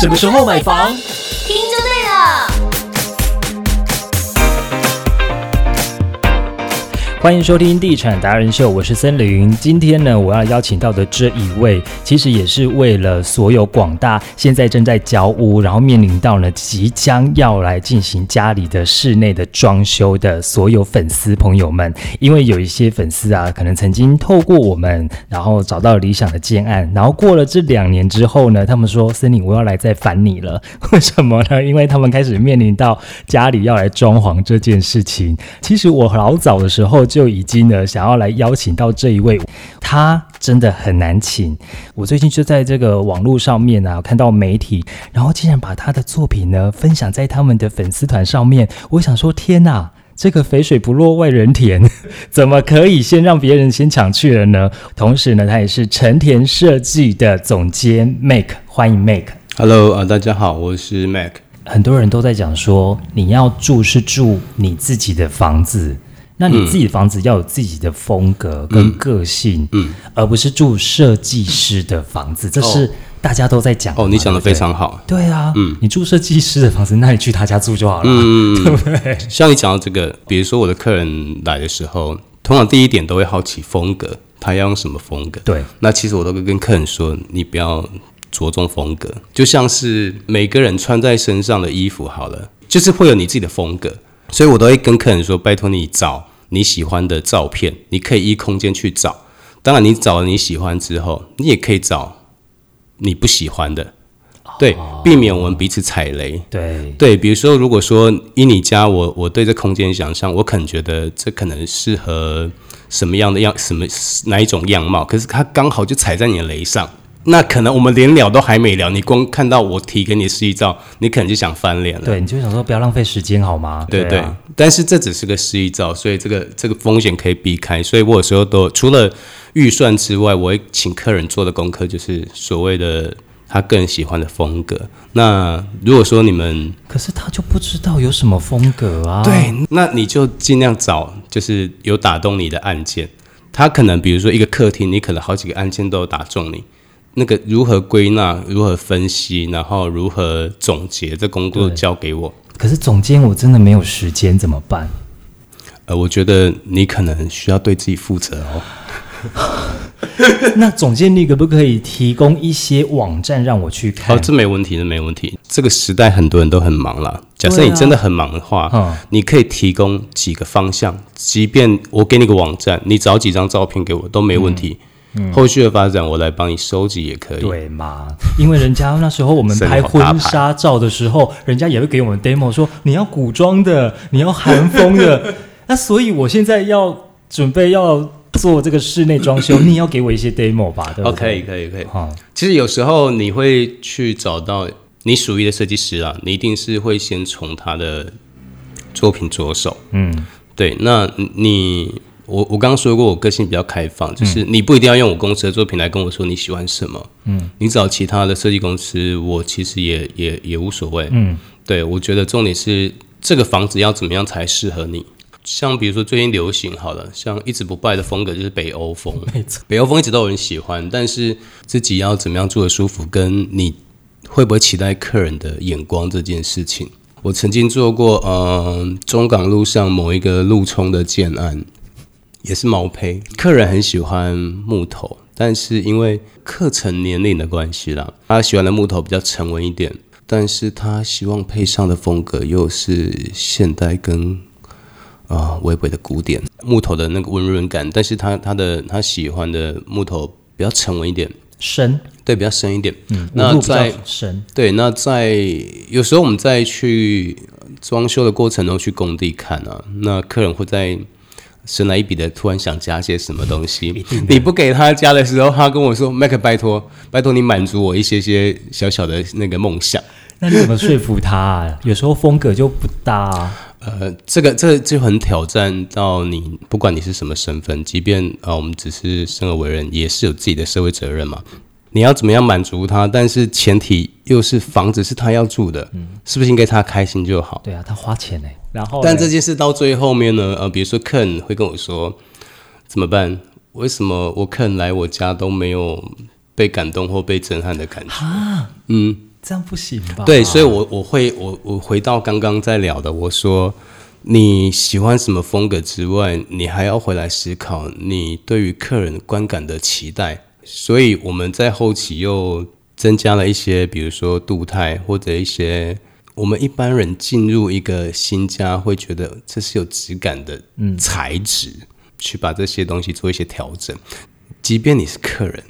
什么时候买房？听着欢迎收听《地产达人秀》，我是森林。今天呢，我要邀请到的这一位，其实也是为了所有广大现在正在交屋，然后面临到呢即将要来进行家里的室内的装修的所有粉丝朋友们。因为有一些粉丝啊，可能曾经透过我们，然后找到理想的建案，然后过了这两年之后呢，他们说：“森林，我要来再烦你了。”为什么呢？因为他们开始面临到家里要来装潢这件事情。其实我老早的时候。就已经呢，想要来邀请到这一位，他真的很难请。我最近就在这个网络上面啊，看到媒体，然后竟然把他的作品呢分享在他们的粉丝团上面。我想说，天哪，这个肥水不落外人田，怎么可以先让别人先抢去了呢？同时呢，他也是成田设计的总监 Make，欢迎 Make。Hello 啊，大家好，我是 Make。很多人都在讲说，你要住是住你自己的房子。那你自己的房子要有自己的风格跟个性，嗯，而不是住设计师的房子，这是大家都在讲。哦，你讲的非常好。对啊，嗯，你住设计师的房子，那你去他家住就好了，嗯，对不对？像你讲到这个，比如说我的客人来的时候，通常第一点都会好奇风格，他要用什么风格？对，那其实我都会跟客人说，你不要着重风格，就像是每个人穿在身上的衣服好了，就是会有你自己的风格。所以我都会跟客人说：“拜托你找你喜欢的照片，你可以依空间去找。当然，你找了你喜欢之后，你也可以找你不喜欢的，对，避免我们彼此踩雷。对对，比如说，如果说依你家，我我对这空间想象，我可能觉得这可能适合什么样的样，什么哪一种样貌，可是它刚好就踩在你的雷上。”那可能我们连聊都还没聊，你光看到我提给你示意照，你可能就想翻脸了。对，你就想说不要浪费时间好吗？对对。但是这只是个示意照，所以这个这个风险可以避开。所以我有时候都除了预算之外，我会请客人做的功课就是所谓的他更喜欢的风格。那如果说你们，可是他就不知道有什么风格啊。对，那你就尽量找就是有打动你的案件。他可能比如说一个客厅，你可能好几个案件都有打中你。那个如何归纳、如何分析，然后如何总结，这工作交给我。可是总监，我真的没有时间，怎么办？呃，我觉得你可能需要对自己负责哦。那总监，你可不可以提供一些网站让我去看？哦，这没问题，这没问题。这个时代很多人都很忙了。假设你真的很忙的话，嗯，你可以提供几个方向，即便我给你个网站，你找几张照片给我都没问题。后续的发展，我来帮你收集也可以，对嘛？因为人家那时候我们 拍婚纱照的时候，人家也会给我们 demo 说你要古装的，你要韩风的。那所以我现在要准备要做这个室内装修，你要给我一些 demo 吧？哦，可以，可以，可以。好，其实有时候你会去找到你属于的设计师啊，你一定是会先从他的作品着手。嗯，对。那你。我我刚刚说过，我个性比较开放，就是你不一定要用我公司的作品来跟我说你喜欢什么，嗯，你找其他的设计公司，我其实也也也无所谓，嗯，对我觉得重点是这个房子要怎么样才适合你，像比如说最近流行好了，像一直不败的风格就是北欧风，没错，北欧风一直都有人喜欢，但是自己要怎么样住的舒服，跟你会不会期待客人的眼光这件事情，我曾经做过，嗯，中港路上某一个路冲的建案。也是毛坯，客人很喜欢木头，但是因为课程年龄的关系啦，他喜欢的木头比较沉稳一点，但是他希望配上的风格又是现代跟啊微微的古典。木头的那个温润感，但是他他的他喜欢的木头比较沉稳一点，深，对，比较深一点，嗯，那在深，对，那在有时候我们在去装修的过程中去工地看啊，那客人会在。神来一笔的，突然想加些什么东西，你不给他加的时候，他跟我说：“Mac，拜托，拜托你满足我一些些小小的那个梦想。”那你怎么说服他？有时候风格就不搭。呃，这个这就很挑战到你，不管你是什么身份，即便啊，我们只是生而为人，也是有自己的社会责任嘛。你要怎么样满足他？但是前提又是房子是他要住的，嗯，是不是应该他开心就好？对啊，他花钱呢。然后，但这件事到最后面呢？呃，比如说 Ken 会跟我说怎么办？为什么我客人来我家都没有被感动或被震撼的感觉？啊，嗯，这样不行吧？对，所以我我会我我回到刚刚在聊的，我说你喜欢什么风格之外，你还要回来思考你对于客人观感的期待。所以我们在后期又增加了一些，比如说镀钛或者一些我们一般人进入一个新家会觉得这是有质感的材质，去把这些东西做一些调整。即便你是客人，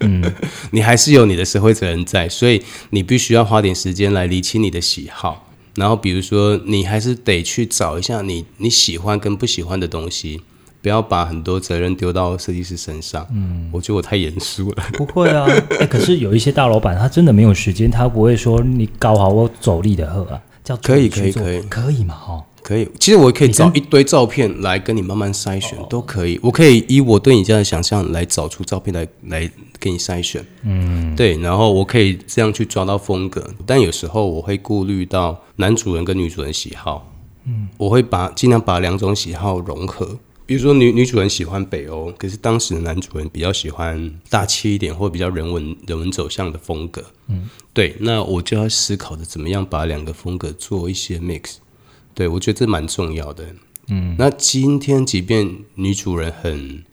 嗯，你还是有你的社会责任在，所以你必须要花点时间来理清你的喜好。然后，比如说，你还是得去找一下你你喜欢跟不喜欢的东西，不要把很多责任丢到设计师身上。嗯，我觉得我太严肃了。不会啊，哎，可是有一些大老板他真的没有时间，他不会说你搞好我走力的喝啊，叫可以可以可以可以嘛哈。可以，其实我可以找一堆照片来跟你慢慢筛选，都可以。我可以以我对你家的想象来找出照片来来给你筛选，嗯，对。然后我可以这样去抓到风格，但有时候我会顾虑到男主人跟女主人喜好，嗯，我会把尽量把两种喜好融合。比如说女女主人喜欢北欧，可是当时的男主人比较喜欢大气一点或比较人文人文走向的风格，嗯，对。那我就要思考着怎么样把两个风格做一些 mix。对，我觉得这蛮重要的。嗯，那今天即便女主人很，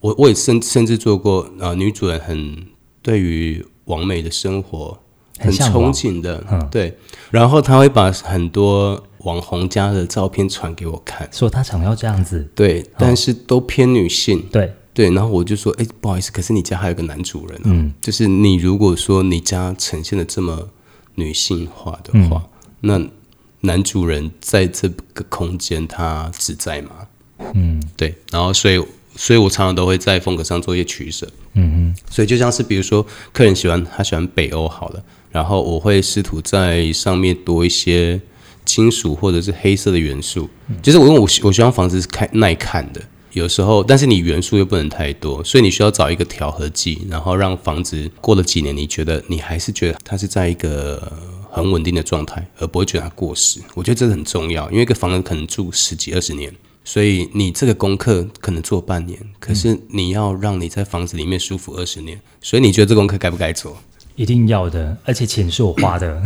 我我也甚甚至做过啊，女主人很对于完美的生活很憧憬的，对。然后她会把很多网红家的照片传给我看，说他想要这样子。对，但是都偏女性。对对，然后我就说，哎，不好意思，可是你家还有个男主人。嗯，就是你如果说你家呈现的这么女性化的话，那。男主人在这个空间，他自在吗？嗯，对。然后，所以，所以我常常都会在风格上做一些取舍。嗯嗯。所以，就像是比如说，客人喜欢他喜欢北欧好了，然后我会试图在上面多一些金属或者是黑色的元素。就是我因为我我希望房子是看耐看的，有时候，但是你元素又不能太多，所以你需要找一个调和剂，然后让房子过了几年，你觉得你还是觉得它是在一个。很稳定的状态，而不会觉得它过时。我觉得这很重要，因为一个房子可能住十几二十年，所以你这个功课可能做半年，可是你要让你在房子里面舒服二十年，所以你觉得这功课该不该做？一定要的，而且钱是我花的。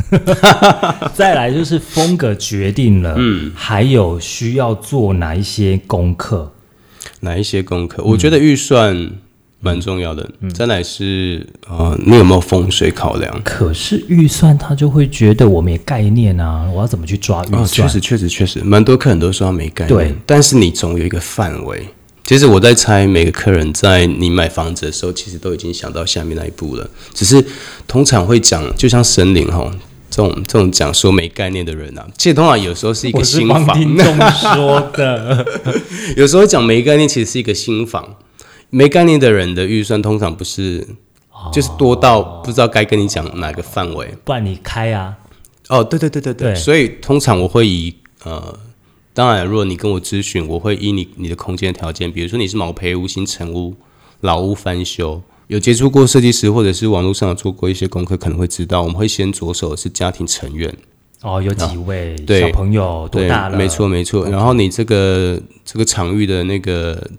再来就是风格决定了，嗯，还有需要做哪一些功课？哪一些功课？我觉得预算。蛮重要的，再来是啊，你有没有风水考量？可是预算他就会觉得我没概念啊，我要怎么去抓预算？确实，确实，确实，蛮多客人都说他没概念。对，但是你总有一个范围。其实我在猜，每个客人在你买房子的时候，其实都已经想到下面那一步了。只是通常会讲，就像神灵哈，这种这种讲说没概念的人啊，其实通常有时候是一个新房。听众说的，有时候讲没概念，其实是一个新房。没概念的人的预算通常不是，就是多到不知道该跟你讲哪个范围。不然你开啊？哦，对对对对对。所以通常我会以呃，当然如果你跟我咨询，我会依你你的空间条件，比如说你是毛坯屋、新城屋、老屋翻修，有接触过设计师或者是网络上有做过一些功课，可能会知道我们会先着手的是家庭成员。哦，有几位小朋友多大了？没错没错。然后你这个这个场域的那个。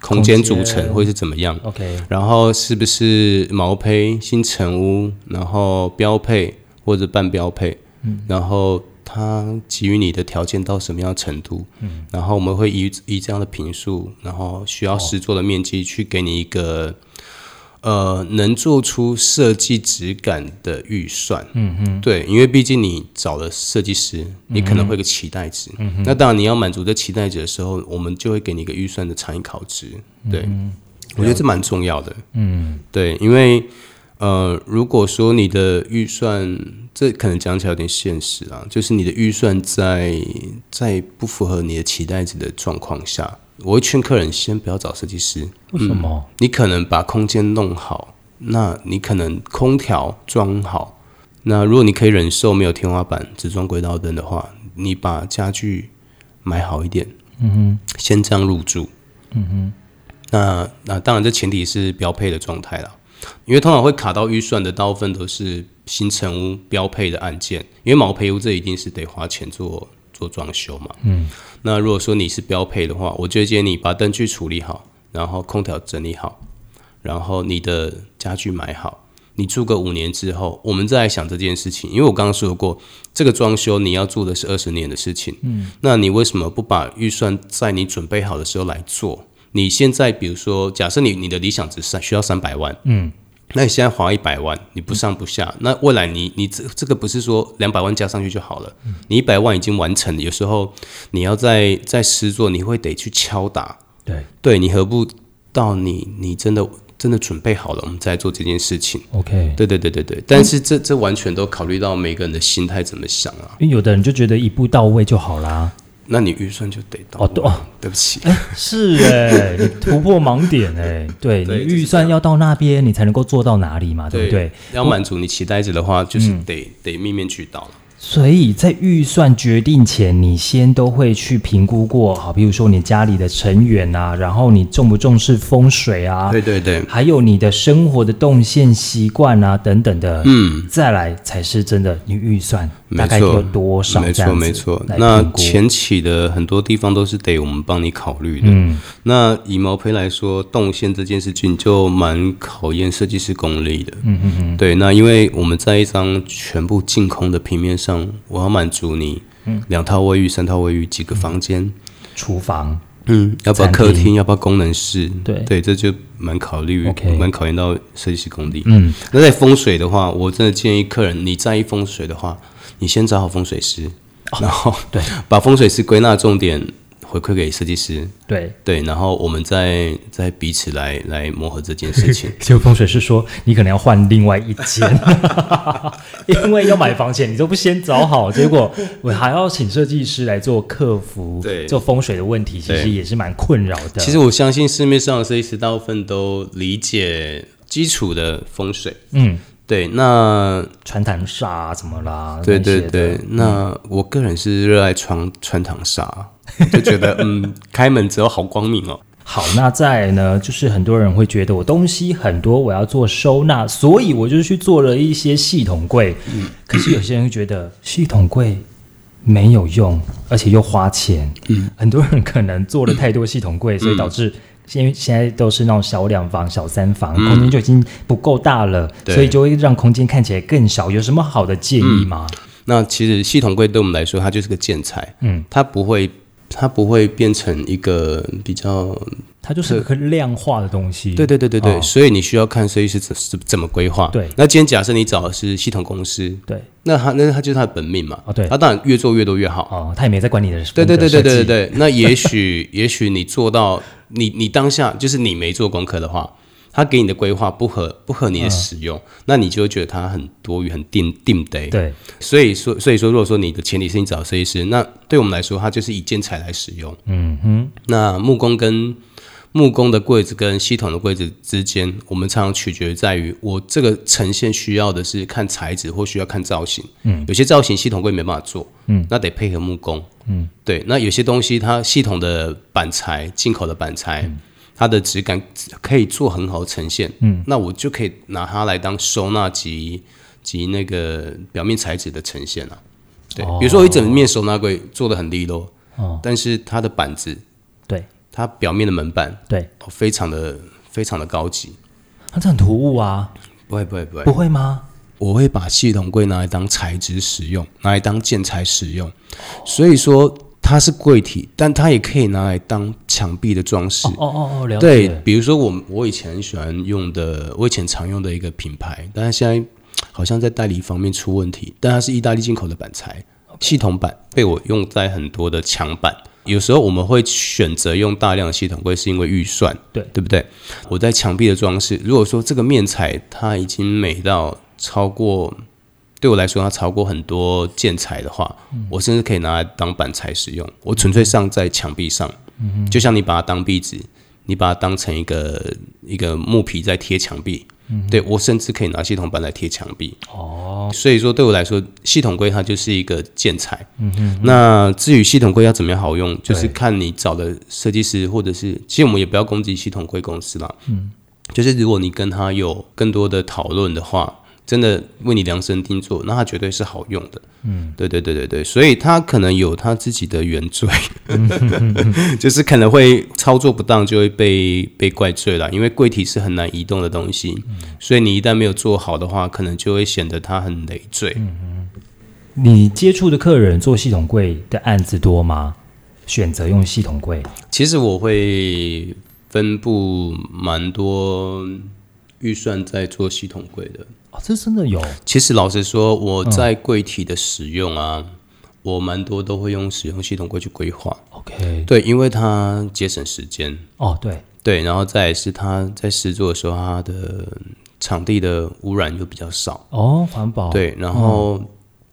空间组成会是怎么样？OK，然后是不是毛坯新城屋，然后标配或者半标配，嗯，然后它给予你的条件到什么样程度？嗯，然后我们会以以这样的评数，然后需要实做的面积去给你一个。呃，能做出设计质感的预算，嗯嗯，对，因为毕竟你找了设计师，你可能会有个期待值，嗯那当然你要满足这期待值的时候，我们就会给你一个预算的参考值，对，我觉得这蛮重要的，嗯，对，因为呃，如果说你的预算，这可能讲起来有点现实啊，就是你的预算在在不符合你的期待值的状况下。我会劝客人先不要找设计师。为什么？你可能把空间弄好，那你可能空调装好，那如果你可以忍受没有天花板，只装轨道灯的话，你把家具买好一点。嗯哼，先这样入住。嗯哼，那那当然这前提是标配的状态了，因为通常会卡到预算的大部分都是新成屋标配的案件，因为毛坯屋这一定是得花钱做。做装修嘛，嗯，那如果说你是标配的话，我就建议你把灯具处理好，然后空调整理好，然后你的家具买好，你住个五年之后，我们再来想这件事情。因为我刚刚说过，这个装修你要做的是二十年的事情，嗯，那你为什么不把预算在你准备好的时候来做？你现在比如说，假设你你的理想值三需要三百万，嗯，那你现在花一百万，你不上不下，那未来你你这这个不是说两百万加上去就好了，你一百万已经完成了，有时候你要在在施作，你会得去敲打，对对你何不到你你真的真的准备好了，我们再做这件事情。，OK。对对对对对，但是这这完全都考虑到每个人的心态怎么想啊。因为有的人就觉得一步到位就好啦。那你预算就得到哦对哦。对不起，是哎、你 突破盲点哎、对你对预算要到那边，你才能够做到哪里嘛，对不对？要满足你期待值的话，就是得、得面面俱到。了。所以在预算决定前，你先都会去评估过，好，比如说你家里的成员啊，然后你重不重视风水啊，对对对，还有你的生活的动线习惯啊等等的，嗯，再来才是真的你预算大概没错有多少没错没错。那前期的很多地方都是得我们帮你考虑的。嗯，那以毛坯来说，动线这件事情就蛮考验设计师功力的。嗯嗯嗯。对，那因为我们在一张全部净空的平面上，我要满足你两套卫浴、三套卫浴、几个房间。厨房嗯，要不要客厅？要不要功能室？对对，这就蛮考虑蛮考验到设计师功力。嗯，那在风水的话，我真的建议客人，你在意风水的话，你先找好风水师，然后对把风水师归纳重点回馈给设计师，对。对，然后我们再再彼此来来磨合这件事 情。就风水是说，你可能要换另外一间，因为要买房前你都不先找好，结果我还要请设计师来做客服，对做风水的问题，其实也是蛮困扰的。其实我相信市面上的设计师大部分都理解基础的风水，嗯，对，那穿堂煞啊怎么啦？对对对，那我个人是热爱穿穿堂煞，就觉得嗯，开门之后好光明哦。好，那再来呢，就是很多人会觉得我东西很多，我要做收纳，所以我就去做了一些系统柜。嗯可是有些人会觉得系统柜没有用，而且又花钱。嗯，很多人可能做了太多系统柜，所以导致现在现在都是那种小两房、小三房，空间就已经不够大了，对所以就会让空间看起来更小。有什么好的建议吗？那其实系统柜对我们来说，它就是个建材，嗯，它不会，它不会变成一个比较，它就是个量化的东西。对对对对对，哦。所以你需要看设计师怎怎怎么规划。对。那今天假设你找的是系统公司，对。那他那他就是他的本命嘛，哦对。他当然越做越多越好。哦，他也没在管你的对对对对对，对，那也许 也许你做到，你你当下就是你没做功课的话，他给你的规划不合不合你的使用，那你就会觉得它很多余、很定定得。对所以说所以说，如果说你的前提是你找设计师，那对我们来说，它就是以建材来使用。嗯哼，那木工跟木工的柜子跟系统的柜子之间，我们常常取决于在于我这个呈现需要的是看材质或需要看造型。嗯，有些造型系统柜没办法做，嗯，那得配合木工。嗯，对。那有些东西它系统的板材、进口的板材，它的质感可以做很好的呈现。嗯，那我就可以拿它来当收纳及及那个表面材质的呈现了、对，比如说我一整面收纳柜做的很利落，哦，但是它的板子对它表面的门板对，哦非常的非常的高级。那这很突兀啊，不会不会不会不，会吗？我会把系统柜拿来当材质使用，拿来当建材使用。所以说它是柜体，但它也可以拿来当墙壁的装饰。哦哦哦，了对。，比如说我我以前很喜欢用的，我以前常用的一个品牌，但是现在好像在代理方面出问题，但它是意大利进口的板材，系统板被我用在很多的墙板。有时候我们会选择用大量的系统柜，是因为预算，对对不对？我在墙壁的装饰，如果说这个面材它已经美到超过，对我来说它超过很多建材的话，我甚至可以拿来当板材使用。我纯粹上在墙壁上，就像你把它当壁纸，你把它当成一个一个木皮在贴墙壁。对我甚至可以拿系统板来贴墙壁。哦，所以说对我来说，系统柜它就是一个建材。嗯哼。那至于系统柜要怎么样好用，就是看你找的设计师，或者是其实我们也不要攻击系统柜公司啦。嗯，就是如果你跟他有更多的讨论的话，真的为你量身定做，那它绝对是好用的。嗯，对对对对对，所以它可能有它自己的原罪，就是可能会操作不当就会被被怪罪了，因为柜体是很难移动的东西，所以你一旦没有做好的话，可能就会显得它很累赘。嗯你接触的客人做系统柜的案子多吗？选择用系统柜，其实我会分布蛮多预算在做系统柜的。哦，这真的有其实老实说，我在柜体的使用啊，我蛮多都会用使用系统柜去规划。OK 对，因为它节省时间，哦，对，对，然后再来是它在施作的时候，它的场地的污染又比较少，哦，环保对，然后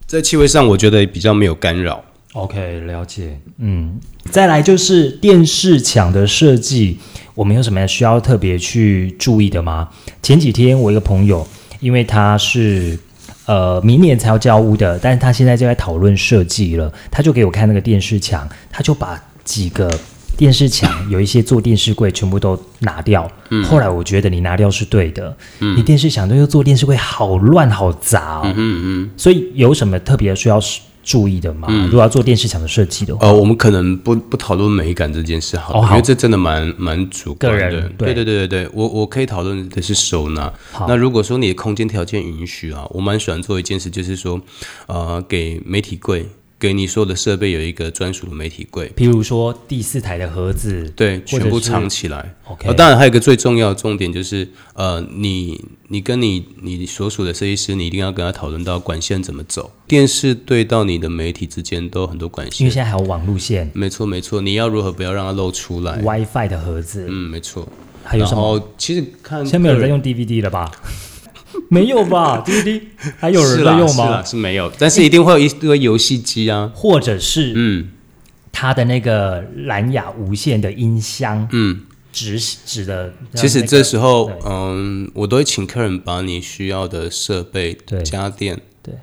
在气味上我觉得比较没有干扰。OK，了解。嗯，再来就是电视墙的设计，我们有什么需要特别去注意的吗？前几天我一个朋友，因为他是呃明年才要交屋的，但是他现在就在讨论设计了，他就给我看那个电视墙，他就把几个电视墙有一些做电视柜全部都拿掉。后来我觉得你拿掉是对的，你电视墙都又做电视柜，好乱好杂哦。嗯嗯，所以有什么特别需要注意的吗？如果要做电视墙的设计的话，呃，我们可能不不讨论美感这件事好了，哦好因为这真的蛮蛮主观的。个人对对对对对对，我我可以讨论的是收纳。那如果说你的空间条件允许啊，我蛮喜欢做一件事，就是说，呃，给媒体柜，给你所有的设备有一个专属的媒体柜。譬如说第四台的盒子，对，全部藏起来。OK 呃，当然还有一个最重要的重点就是，呃，你你跟你你所属的设计师，你一定要跟他讨论到管线怎么走。电视对到你的媒体之间都有很多管线因为线。现在还有网路线、没错没错，你要如何不要让它露出来？WiFi 的盒子，嗯，没错。还有什么？其实看现在没有人在用 DVD 了吧？没有吧？DVD 还有人是在用吗是啦吗？是没有，但是一定会有一堆游戏机啊。或者是嗯它的那个蓝牙无线的音箱，嗯，直指的。其实这时候，嗯，我都会请客人把你需要的设备对、家电对，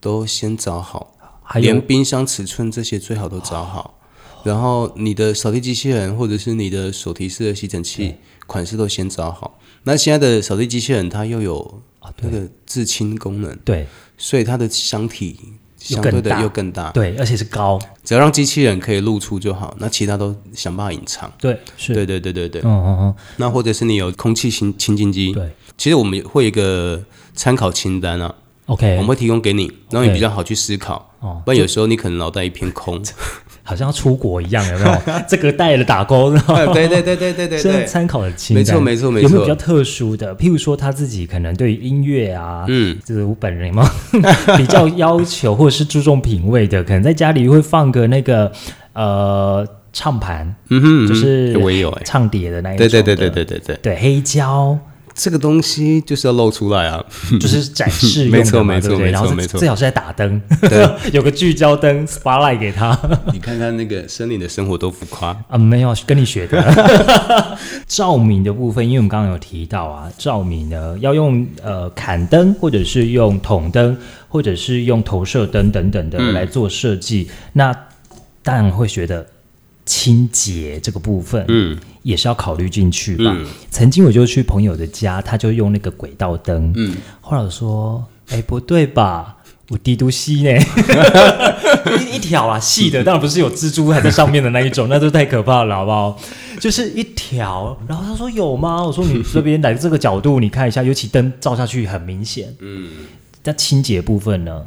都先找好。还有连冰箱尺寸这些最好都找好，然后你的扫地机器人或者是你的手提式的吸尘器款式都先找好。那现在的扫地机器人它又有那个自清功能，对所以它的箱体相对的又更大更大。对，而且是高，只要让机器人可以露出就好，那其他都想办法隐藏。对是，对对对对对。嗯嗯嗯，那或者是你有空气清清净机，对其实我们会有一个参考清单啊，，OK，我们会提供给你，让你比较好去思考。哦不然有时候你可能脑袋一片空。好像要出国一样，有没有？这个带了打工，然后对对对对对对。对，是参考的清单，没错没错没错。有没有比较特殊的？譬如说他自己可能对于音乐啊，嗯，就是我本人有没有比较要求，或者是注重品味的，可能在家里会放个那个呃唱盘，嗯哼，就是我也有哎、唱碟的那一种的，对对对对对对对，对黑胶这个东西就是要露出来啊，就是展示用的嘛，没错没错没错没错。最好是在打灯，对。有个聚焦灯 spotlight 给他。你看看那个森林的生活多浮夸，啊，没有跟你学的。照明的部分，因为我们刚刚有提到啊，照明呢要用呃砍灯，或者是用筒灯，或者是用投射灯等等的嗯。来做设计。那当然会觉得清洁这个部分，嗯也是要考虑进去吧。嗯曾经我就去朋友的家，他就用那个轨道灯，嗯，后来我说，哎，不对吧？我低度细呢，一一条啊，细的，当然不是有蜘蛛还在上面的那一种，那就太可怕了，好不好？就是一条，然后他说有吗？我说你 这边来这个角度，你看一下，尤其灯照下去很明显。嗯，那清洁部分呢，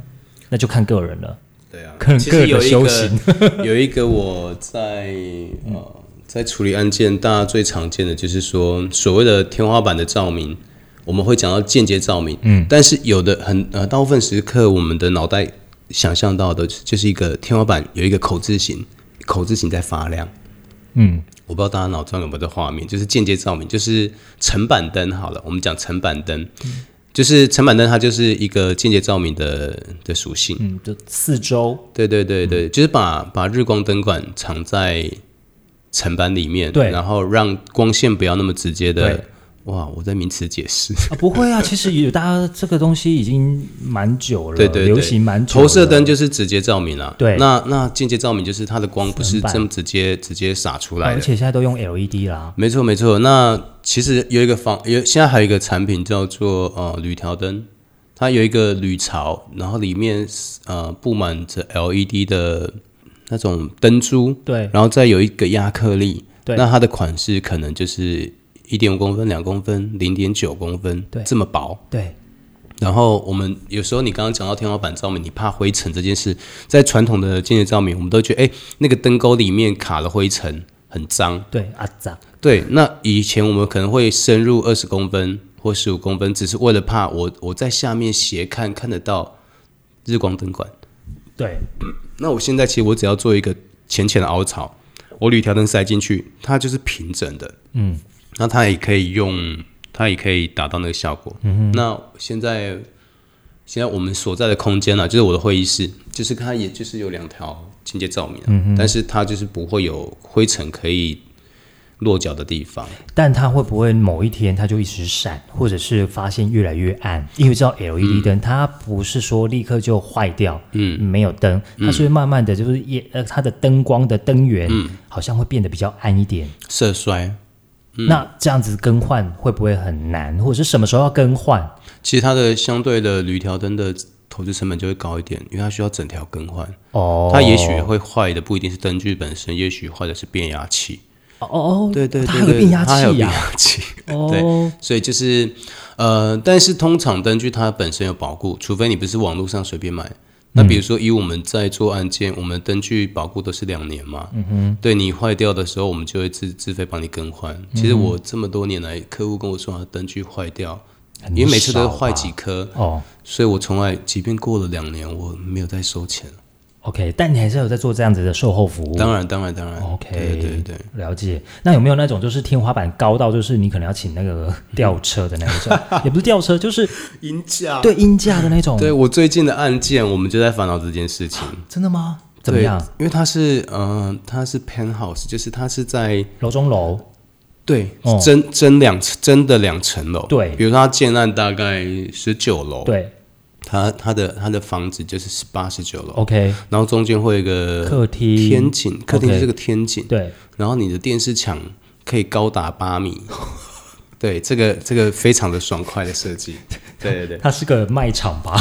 那就看个人了。对啊，可能其个人的实有一个修行。有一个我在呃在处理案件，大家最常见的就是说所谓的天花板的照明，我们会讲到间接照明，嗯，但是有的很呃大部分时刻我们的脑袋想象到的就是一个天花板有一个口字形，口字形在发亮。嗯，我不知道大家脑中有没有这画面，就是间接照明，就是层板灯好了，我们讲层板灯，就是层板灯它就是一个间接照明的的属性。嗯，就四周，对对对对，就是把把日光灯管藏在层板里面，对然后让光线不要那么直接的。哇，我在名词解释。啊，不会啊，其实有大家这个东西已经蛮久了，对对对，流行蛮久了。投射灯就是直接照明啊。对那那间接照明就是它的光不是这么直接直接洒出啊而。且现在都用 LED 啦。没错没错，那其实有一个方有现在还有一个产品叫做呃铝条灯，它有一个铝槽，然后里面呃布满着 LED 的那种灯珠，对然后再有一个亚克力，对那它的款式可能就是一点五公分、两公分、零点九公分，对这么薄。对然后我们有时候你刚刚讲到天花板照明，你怕灰尘这件事，在传统的间接照明，我们都觉得哎，那个灯沟里面卡了灰尘，很脏。对，啊脏，对，那以前我们可能会深入二十公分或十五公分，只是为了怕我我在下面斜看看得到日光灯管。对那我现在其实我只要做一个浅浅的凹槽，我铝条灯塞进去，它就是平整的，嗯，那它也可以用，它也可以达到那个效果。嗯那现在现在我们所在的空间呢、就是我的会议室，就是它也就是有两条清洁照明、嗯、但是它就是不会有灰尘可以落脚的地方。但它会不会某一天它就一直闪，或者是发现越来越暗？因为知道 LED 灯、它不是说立刻就坏掉，嗯，没有灯，它是会慢慢的就是也呃它的灯光的灯源、好像会变得比较暗一点。色衰，那这样子更换会不会很难，或者是什么时候要更换？其实它的相对的铝条灯的投资成本就会高一点，因为它需要整条更换。哦，它也许会坏的不一定是灯具本身，也许坏的是变压器。哦哦哦，对对对它还有变压它还有变压器。哦，对，所以就是呃，但是通常灯具它本身有保固，除非你不是网络上随便买。那比如说，以我们在做案件，我们灯具保固都是两年嘛。嗯哼。对你坏掉的时候，我们就会自自费帮你更换。其实我这么多年来，客户跟我说他灯具坏掉，因为每次都坏几颗，哦所以我从来，即便过了两年，我没有再收钱。，OK，但你还是有在做这样子的售后服务。当然，当然，当然。OK，对对对。了解。那有没有那种就是天花板高到就是你可能要请那个吊车的那一种，也不是吊车，就是音架对音架的那种？对，我最近的案件，我们就在烦恼这件事情。真的吗？怎么对样？？因为它是，嗯、它是 penthouse，就是它是在楼中楼，对哦真真两真的两层楼。对比如说它建案大概十九楼，，对它它的它的房子就是十八十九楼，，OK，然后中间会有一个客厅。天井，客厅是个天井，对，然后你的电视墙可以高达八米。对，这个这个非常的爽快的设计，对对对。它是个卖场吧？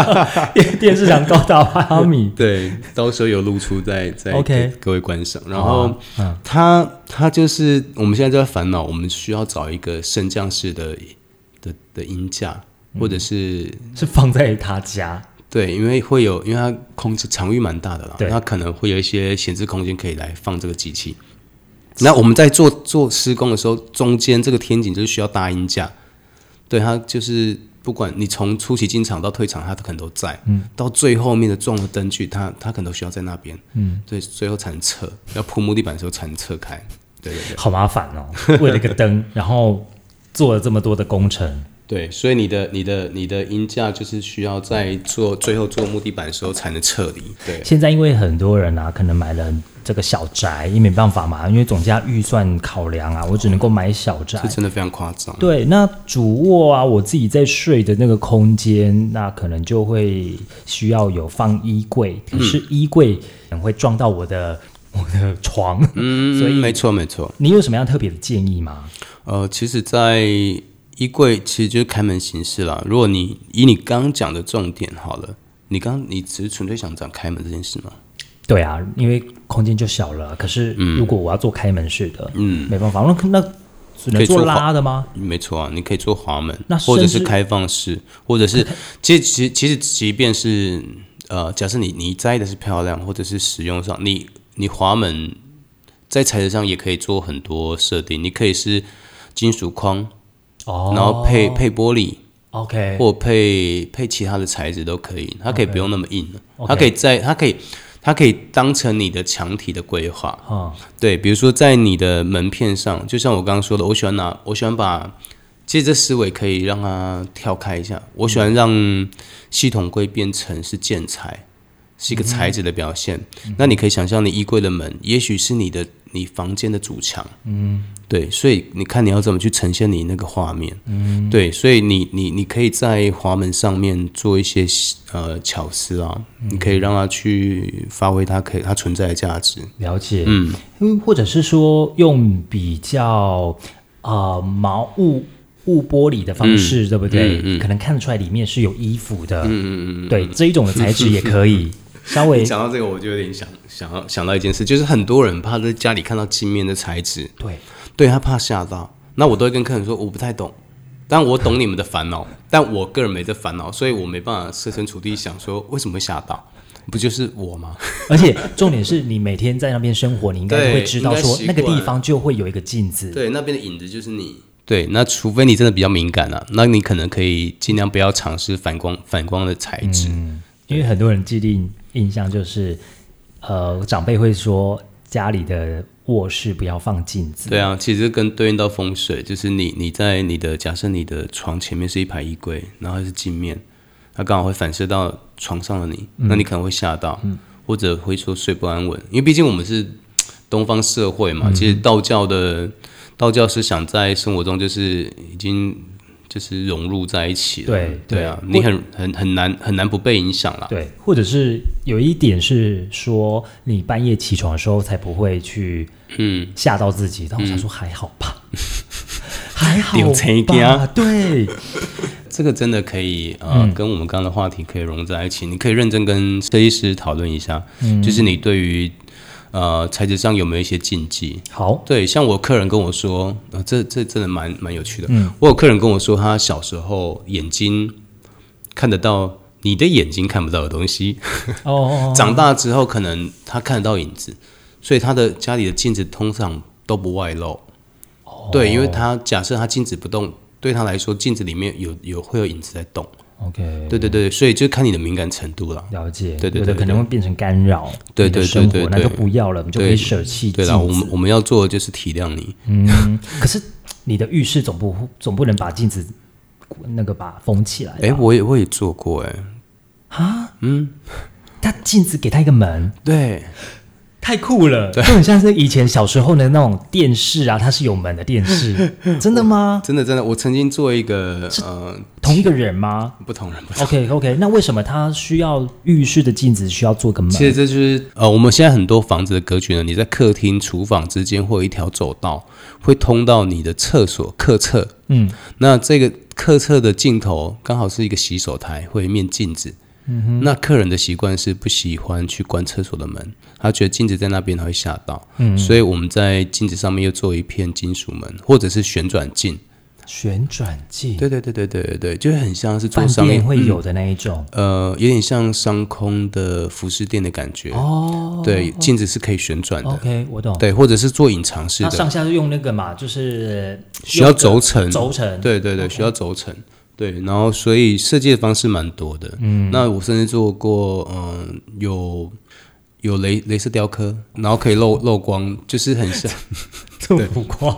电视墙高达八米，对，到时候有露出在在 OK 各位观赏。然后嗯。它它就是我们现在就在烦恼，我们需要找一个升降式的的的音架，或者是是放在他家。对，因为会有，因为它空间场域蛮大的啦，对它可能会有一些闲置空间可以来放这个机器。那我们在做做施工的时候，中间这个天井就是需要搭音架，对它就是不管你从初期进场到退场，它可能都在，嗯，到最后面的撞了灯具，它它可能都需要在那边，嗯，对，最后才能撤，要铺木地板的时候才能撤开，对对对。好麻烦哦，为了一个灯，然后做了这么多的工程。对，所以你的、你的、你的音架就是需要在做最后做木地板的时候才能撤离。对，现在因为很多人啊，可能买了这个小宅，因为没办法嘛，因为总价预算考量啊，我只能够买小宅这。真的非常夸张。对，那主卧啊，我自己在睡的那个空间，那可能就会需要有放衣柜，可是衣柜可能会撞到我的我的床，嗯，所以没错没错。你有什么样特别的建议吗？呃，其实，在衣柜其实就是开门形式啦。如果你以你刚刚讲的重点好了，你刚你只是纯粹想讲开门这件事吗？对啊，因为空间就小了，可是如果我要做开门式的，嗯，没办法，那那只能做拉的吗？没错啊，你可以做滑门那，或者是开放式，或者是其实其实其实即便是呃，假设你你在意的是漂亮，或者是使用上，你你滑门在材质上也可以做很多设定，你可以是金属框，哦，然后配配玻璃，OK，或配配其他的材质都可以，它可以不用那么硬它可以在它可以它可以当成你的墙体的规划。啊，对，比如说在你的门片上，就像我刚刚说的，我喜欢拿，我喜欢把，其实这思维可以让它跳开一下。我喜欢让系统柜变成是建材，是一个材质的表现。那你可以想象，你衣柜的门，也许是你的你房间的主墙。嗯，对，所以你看你要怎么去呈现你那个画面。嗯，对，所以你你你可以在滑门上面做一些呃巧思啊，你可以让它去发挥它可以它存在的价值。了解，嗯，或者是说用比较呃毛雾雾玻璃的方式，对不对？嗯嗯可能看得出来里面是有衣服的。嗯嗯嗯，对，这一种的材质也可以稍微讲到这个，我就有点想想要想到一件事，就是很多人怕在家里看到镜面的材质，对。对他怕吓到。那我都会跟客人说，我不太懂，但我懂你们的烦恼，但我个人没这烦恼，所以我没办法设身处地想说为什么会吓到，不就是我吗？而且重点是你每天在那边生活，你应该对会知道说那个地方就会有一个镜子。对，那边的影子就是你。对，那除非你真的比较敏感啊，那你可能可以尽量不要尝试反光反光的材质。因为很多人既定印象就是，呃，长辈会说家里的卧室不要放镜子。对啊，其实跟对应到风水，就是你你在你的假设你的床前面是一排衣柜，然后它是镜面，它刚好会反射到床上的你，那你可能会吓到，或者会说睡不安稳，因为毕竟我们是东方社会嘛，其实道教的道教思想在生活中就是已经就是融入在一起了。对对啊，你很很很难很难不被影响啦。对，或者是有一点是说，你半夜起床的时候才不会去嗯，吓到自己。但我想说还好吧，还好吧。对，这个真的可以呃，嗯跟我们刚刚的话题可以融在一起。你可以认真跟设计师讨论一下，嗯就是你对于呃材质上有没有一些禁忌？好，对，像我客人跟我说，呃，这这真的蛮蛮有趣的。嗯我有客人跟我说，他小时候眼睛看得到你的眼睛看不到的东西，哦哦，长大之后可能他看得到影子，所以他的家里的镜子通常都不外露。哦对，因为他假设他镜子不动，对他来说镜子里面有有会有影子在动。OK，对对对，所以就看你的敏感程度了。了解。对对对可能会变成干扰对对对对对那就不要了，我们就可以对舍弃对了，我们。我们要做的就是体谅你。嗯，可是你的浴室总不总不能把镜子那个把封起来吧。哎，我也我也做过哎。啊，嗯，他镜子给他一个门，对，太酷了，就很像是以前小时候的那种电视啊，它是有门的电视，真的吗？真的真的，我曾经做一个呃同一个人吗不同人不同。？OK OK，那为什么他需要浴室的镜子需要做个门？其实这就是呃，我们现在很多房子的格局呢，你在客厅、厨房之间会有一条走道，会通到你的厕所客厕。嗯，那这个客厕的尽头刚好是一个洗手台，会有一面镜子。嗯那客人的习惯是不喜欢去关厕所的门，他觉得镜子在那边他会吓到。嗯，所以我们在镜子上面又做一片金属门，或者是旋转镜。旋转镜，对对对对对对对，就很像是做饭商业店会有的那一种。呃，有点像商空的服饰店的感觉。哦，对，镜子是可以旋转的。，OK，我懂。对，或者是做隐藏式的，它上下是用那个嘛，就是需要轴承，轴承。对对对需要轴承。对，然后所以设计的方式蛮多的。嗯，那我甚至做过，嗯、有有镭镭射雕刻，然后可以漏漏 光，就是很像。这么浮夸。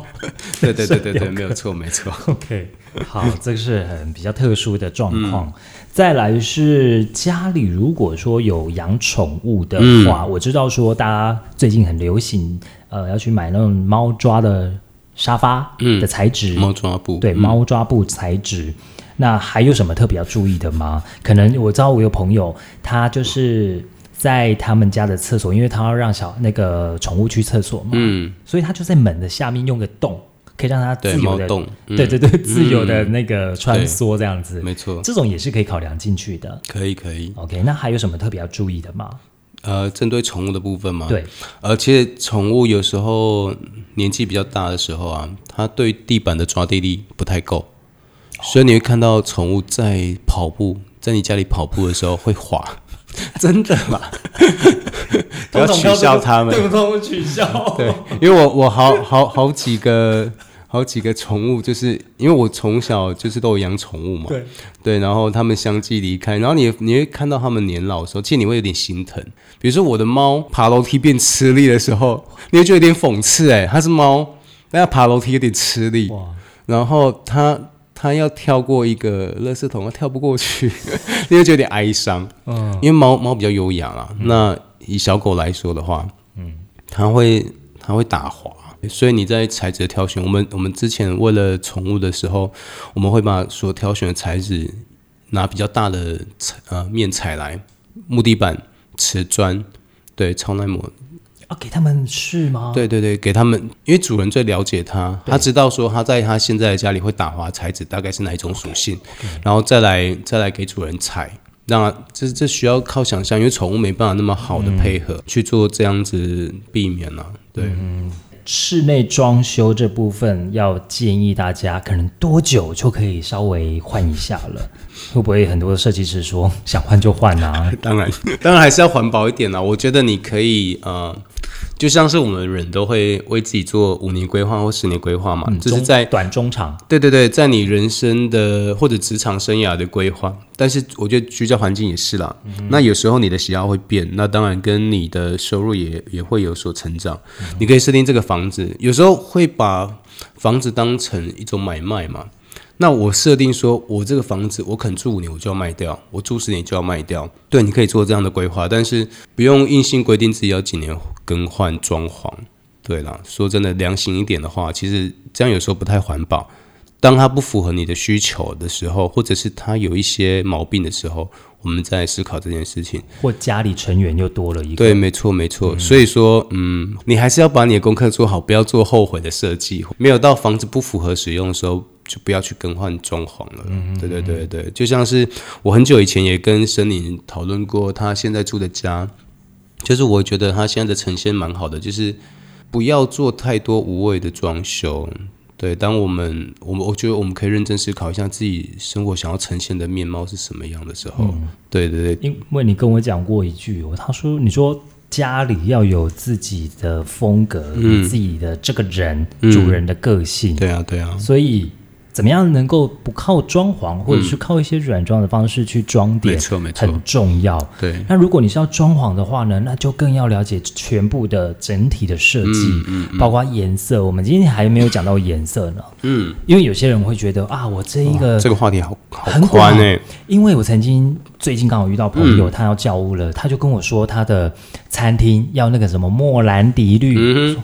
对对对对对，没有错没错。OK，好，这个是很比较特殊的状况。嗯再来是家里如果说有养宠物的话，嗯我知道说大家最近很流行，呃，要去买那种猫抓的沙发的材质，猫抓布，对，嗯猫抓布材质。那还有什么特别要注意的吗？可能我知道我有朋友，他就是在他们家的厕所，因为他要让小那个宠物去厕所嘛，嗯，所以他就在门的下面用个洞，可以让它，自由的，对对对，自由的那个穿梭这样子，没错，这种也是可以考量进去的。可以可以。OK，那还有什么特别要注意的吗？呃，针对宠物的部分嘛，对，而且宠物有时候年纪比较大的时候啊，它对地板的抓地力不太够，所以你会看到宠物在跑步，在你家里跑步的时候会滑，真的吗，不要取笑他们，对不通取笑？对，因为我我好好好几个好几个宠物，就是因为我从小就是都有养宠物嘛，对。对，然后他们相继离开，然后你你会看到他们年老的时候，其实你会有点心疼。比如说我的猫爬楼梯变吃力的时候，你会觉得有点讽刺，哎，它是猫，但它爬楼梯有点吃力，哇，然后它它要跳过一个垃圾桶，它跳不过去，你会觉得有点哀伤。嗯，因为猫猫比较优雅啦，那以小狗来说的话，嗯，它会它会打滑，所以你在材质的挑选，我们我们之前为了宠物的时候，我们会把所挑选的材质拿比较大的材呃面材来，木地板、瓷砖，对，超耐磨，啊，给他们试吗？，对对对，给他们，因为主人最了解他，他知道说他在他现在的家里会打滑材质大概是哪一种属性，然后再来再来给主人踩。那这这需要靠想象，因为宠物没办法那么好的配合、去做这样子避免啊。对，室内装修这部分要建议大家，可能多久就可以稍微换一下了？会不会很多设计师说想换就换啊？当然当然还是要环保一点啦。我觉得你可以呃，就像是我们人都会为自己做五年规划或十年规划嘛，就是在短中长，对对对，在你人生的或者职场生涯的规划，但是我觉得居家环境也是啦。那有时候你的喜好会变，那当然跟你的收入也也会有所成长。你可以设定这个房子，有时候会把房子当成一种买卖嘛。那我设定说，我这个房子我肯住五年我就要卖掉，我住十年就要卖掉。对，你可以做这样的规划，但是不用硬性规定自己要几年更换装潢。对了，说真的，良心一点的话，其实这样有时候不太环保。当它不符合你的需求的时候，或者是它有一些毛病的时候，我们在思考这件事情。或家里成员又多了一个，对，没错，没错。所以说，嗯，你还是要把你的功课做好，不要做后悔的设计。没有到房子不符合使用的时候，就不要去更换装潢了。对对对对，就像是我很久以前也跟森林讨论过，他现在住的家，就是我觉得他现在的呈现蛮好的，就是不要做太多无谓的装修。对，当我们我们我觉得我们可以认真思考一下自己生活想要呈现的面貌是什么样的时候，对对对，因为你跟我讲过一句，哦他说你说家里要有自己的风格，嗯。自己的这个人、主人的个性，对啊对啊，所以怎么样能够不靠装潢，或者是靠一些软装的方式去装点，没错没错。很重要。对。那如果你是要装潢的话呢，那就更要了解全部的整体的设计嗯，包括颜色。我们今天还没有讲到颜色呢，嗯，因为有些人会觉得啊，我这一个这个话题好好很广宽哎、因为我曾经最近刚好遇到朋友，他要教屋了，他就跟我说他的餐厅要那个什么莫兰迪绿，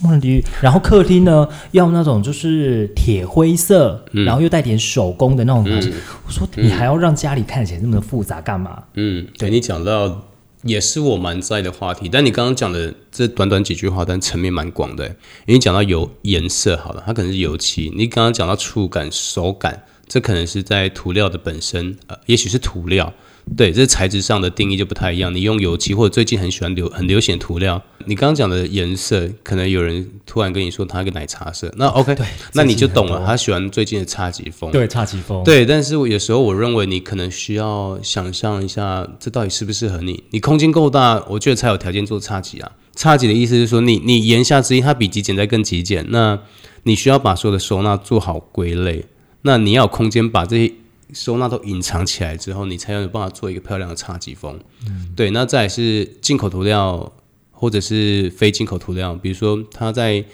嗯哼，莫兰迪绿，然后客厅呢要那种就是铁灰色，然后又带点手工的那种东西。我说你还要让家里看起来那么的复杂干嘛？嗯，对你讲到也是我蛮在的话题，但你刚刚讲的这短短几句话，但层面蛮广的。因为你讲到油颜色好了，它可能是油漆；你刚刚讲到触感、手感，这可能是在涂料的本身，呃，也许是涂料。对，这材质上的定义就不太一样。你用油漆或者最近很喜欢流很流行的涂料，你刚刚讲的颜色，可能有人突然跟你说他一个奶茶色，那 OK，对那你就懂了，他喜欢最近的侘寂风。对，差几风。对，但是我有时候我认为你可能需要想象一下，这到底适不适合你。你空间够大，我觉得才有条件做差级啊。差级的意思是说你，你言下之意，它比极简再更极简。那你需要把所有的收纳做好归类，那你要有空间把这些收纳都隐藏起来之后，你才有办法做一个漂亮的侘寂风。对，那再来是进口涂料或者是非进口涂料，比如说它在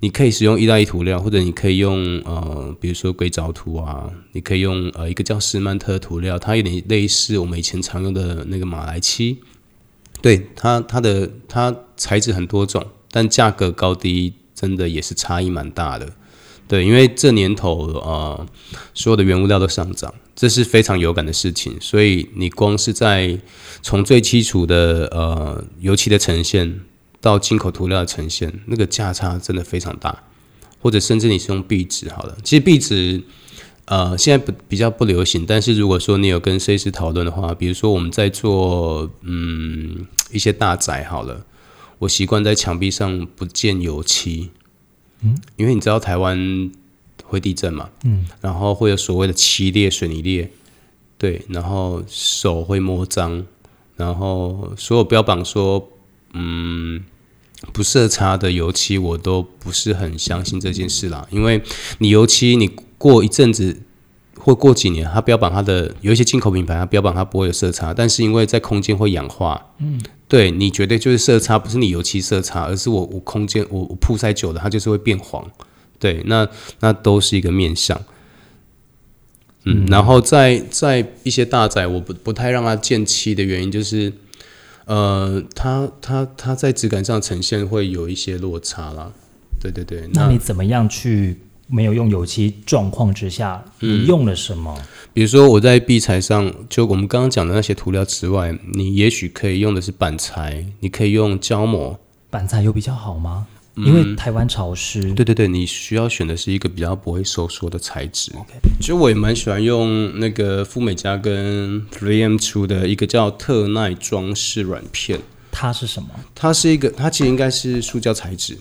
你可以使用意大利涂料，或者你可以用呃，比如说硅藻土啊，你可以用呃一个叫施曼特涂料，它有点类似我们以前常用的那个马来漆。对它，它的它材质很多种，但价格高低真的也是差异蛮大的。对，因为这年头呃，所有的原物料都上涨，这是非常有感的事情。所以你光是在从最基础的呃油漆的呈现到进口涂料的呈现，那个价差真的非常大。或者甚至你是用壁纸好了，其实壁纸呃现在不比较不流行，但是如果说你有跟设计师讨论的话，比如说我们在做嗯一些大宅好了，我习惯在墙壁上不见油漆，嗯，因为你知道台湾会地震嘛，嗯，然后会有所谓的漆裂、水泥裂，对，然后手会摸脏，然后所有标榜说嗯不色差的油漆，我都不是很相信这件事啦。因为你油漆，你过一阵子或过几年，它标榜它的有一些进口品牌，它标榜它不会有色差，但是因为在空间会氧化，嗯，对你绝对就是色差，不是你油漆色差，而是我我空间我我曝晒久了，它就是会变黄，对，那那都是一个面相。嗯，然后在在一些大宅，我不不太让它见漆的原因就是，呃，它它它在质感上呈现会有一些落差啦。对对对，那你怎么样去没有用油漆状况之下，嗯你用了什么？比如说我在壁材上，就我们刚刚讲的那些涂料之外，你也许可以用的是板材，你可以用胶膜，板材有比较好吗？因为台湾潮湿，对对对，你需要选的是一个比较不会收缩的材质。其实我也蛮喜欢用那个富美家跟 3M 出的一个叫特耐装饰软片，它是什么？它是一个，它其实应该是塑胶材质。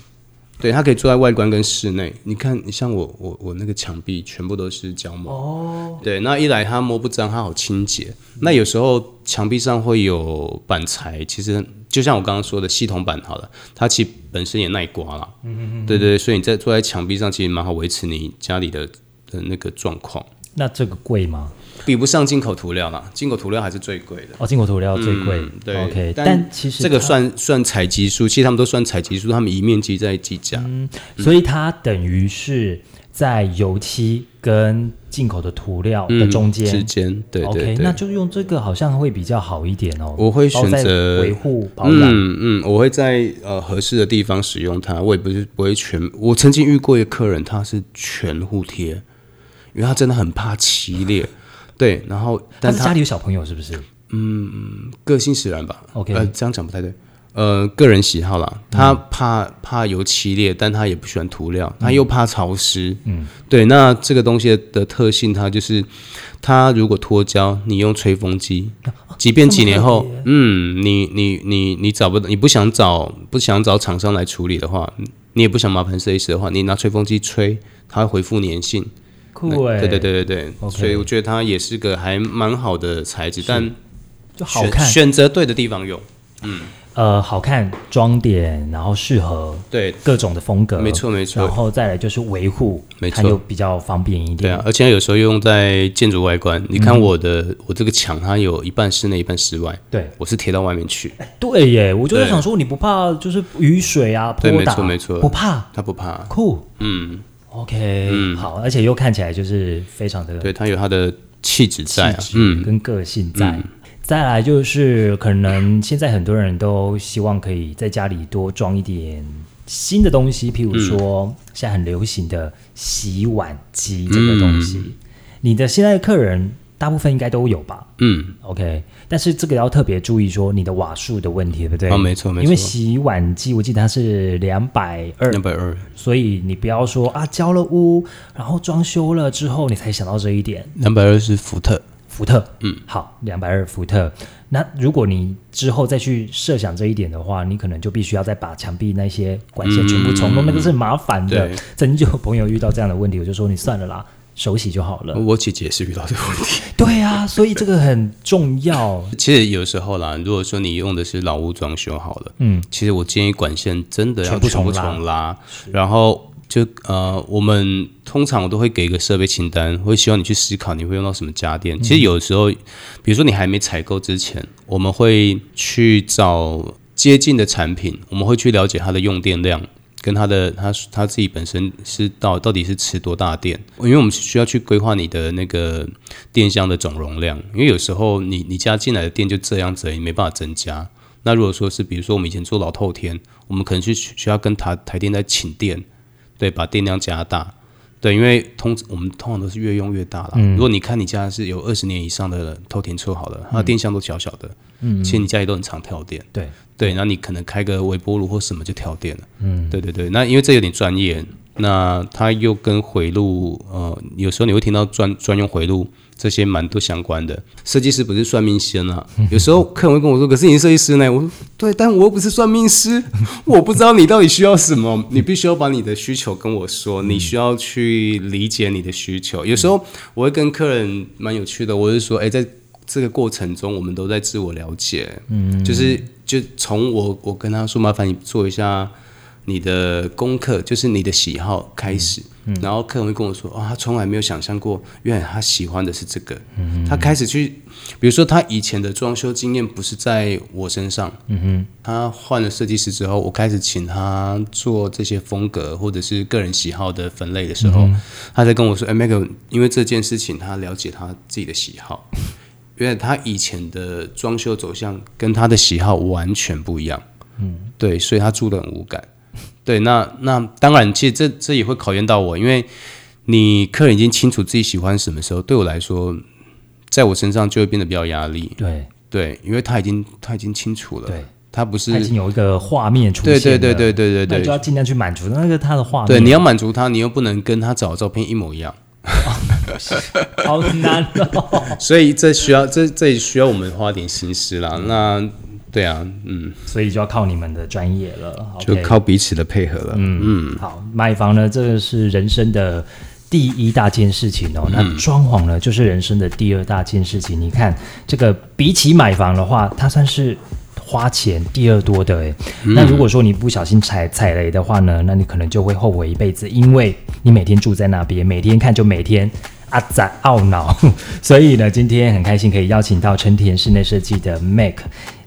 对，它可以做在外观跟室内。你看，你像我，我我那个墙壁全部都是胶膜。哦。对，那一来它摸不脏，它好清洁。那有时候墙壁上会有板材，其实就像我刚刚说的系统板好了，它其实本身也耐刮了。嗯嗯嗯。对对，所以你在坐在墙壁上，其实蛮好维持你家里的的那个状况。那这个贵吗？比不上进口涂料啦，进口涂料还是最贵的。哦，进口涂料最贵。对，OK。但其实这个算算采集数，其实他们都算采集数，他们一面积在计价。嗯，所以它等于是在油漆跟进口的涂料的中间之间。对，OK。那就用这个好像会比较好一点哦。我会选择维护保养。嗯嗯，我会在呃合适的地方使用它。我也不是不会全。我曾经遇过一个客人，他是全护贴，因为他真的很怕漆裂。对，然后但是家里有小朋友是不是？嗯，个性使然吧。OK，呃，这样讲不太对。呃，个人喜好啦，他怕怕油漆裂，但他也不喜欢涂料，他又怕潮湿。嗯，对。那这个东西的特性，它就是它如果脱胶，你用吹风机，即便几年后，嗯，你你你你找不到，你不想找不想找厂商来处理的话，你也不想麻烦设计师的话，你拿吹风机吹，它会恢复粘性。酷哎，对对对对对，所以我觉得它也是个还蛮好的材质，但就好看，选择对的地方用，嗯，呃，好看，装点，然后适合对。各种的风格，没错没错，然后再来就是维护，没错，又比较方便一点，对啊，而且有时候用在建筑外观，你看我的我这个墙，它有一半室内一半室外，对。我是贴到外面去，对耶，我就在想说，你不怕就是雨水啊对，没错没错，不怕，它不怕，酷，嗯。OK，嗯，好，而且又看起来就是非常的，对，他有他的气质在，嗯，跟个性在。再来就是可能现在很多人都希望可以在家里多装一点新的东西，譬如说现在很流行的洗碗机这个东西，你的现在的客人。大部分应该都有吧。嗯，OK，但是这个要特别注意说你的瓦数的问题，对不对？啊，没错没错。因为洗碗机我记得它是两百二，两百二，所以你不要说啊交了屋，然后装修了之后你才想到这一点。两百二是福特，福特，嗯，好，两百二福特。那如果你之后再去设想这一点的话，你可能就必须要再把墙壁那些管线全部重弄，那个是麻烦的。曾经就有朋友遇到这样的问题，我就说你算了啦。手洗就好了。我姐姐也是遇到这个问题。对啊，所以这个很重要。其实有时候啦，如果说你用的是老屋装修好了，嗯，其实我建议管线真的要全部重拉。然后就呃，我们通常我都会给一个设备清单，会希望你去思考你会用到什么家电。其实有时候，比如说你还没采购之前，我们会去找接近的产品，我们会去了解它的用电量。跟他的他他自己本身是到到底是吃多大电？因为我们需要去规划你的那个电箱的总容量，因为有时候你你家进来的电就这样子，你没办法增加。那如果说是比如说我们以前做老透天，我们可能去需要跟台台电在请电，对，把电量加大。对，因为通我们通常都是越用越大了。如果你看你家是有二十年以上的偷停车好了，它电箱都小小的，嗯，其实你家里都很常跳电。对对，然后你可能开个微波炉或什么就跳电了。嗯，对对对，那因为这有点专业，那它又跟回路，呃，有时候你会听到专专用回路。这些蛮多相关的，设计师不是算命先啊。有时候客人会跟我说：“可是你是设计师呢？”我说：“对，但我又不是算命师，我不知道你到底需要什么。你必须要把你的需求跟我说，你需要去理解你的需求。有时候我会跟客人蛮有趣的，我是说：哎，在这个过程中，我们都在自我了解。嗯，就是就从我我跟他说，麻烦你做一下。”你的功课就是你的喜好开始，嗯然后客人会跟我说：“哦，他从来没有想象过，原来他喜欢的是这个。”嗯他开始去，比如说他以前的装修经验不是在我身上，嗯哼，他换了设计师之后，我开始请他做这些风格或者是个人喜好的分类的时候，他在跟我说：“哎，Meg，因为这件事情，他了解他自己的喜好，因为他以前的装修走向跟他的喜好完全不一样，嗯，对，所以他住的很无感。”对，那那当然，其实这这也会考验到我，因为你客人已经清楚自己喜欢什么时候，对我来说，在我身上就会变得比较压力。对对，因为他已经他已经清楚了。对他不是他已经有一个画面出现了，对对对对对对对那就要尽量去满足那个他的画面。对，你要满足他，你又不能跟他找的照片一模一样，好难哦。所以这需要这这也需要我们花点心思啦。那对啊，嗯，所以就要靠你们的专业了，就靠彼此的配合了。嗯嗯，好，买房呢，这个是人生的第一大件事情哦。那装潢呢，就是人生的第二大件事情。你看，这个比起买房的话，它算是花钱第二多的诶。那如果说你不小心踩踩雷的话呢，那你可能就会后悔一辈子，因为你每天住在那边，每天看就每天。啊，在懊恼，所以呢，今天很开心可以邀请到成田室内设计的 Mac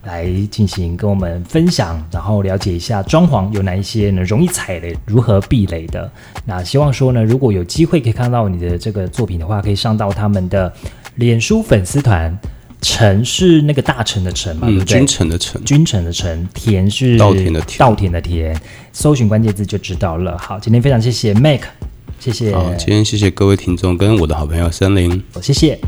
来进行跟我们分享，然后了解一下装潢有哪一些呢容易踩雷，如何避雷的。那希望说呢，如果有机会可以看到你的这个作品的话，可以上到他们的脸书粉丝团。陈是那个大臣的臣嘛，对嗯，不对？君臣的臣，君臣的臣，田是稻田的田稻田的田，搜寻关键字就知道了。好，今天非常谢谢 Mac，谢谢，好，今天谢谢各位听众跟我的好朋友森林。谢谢。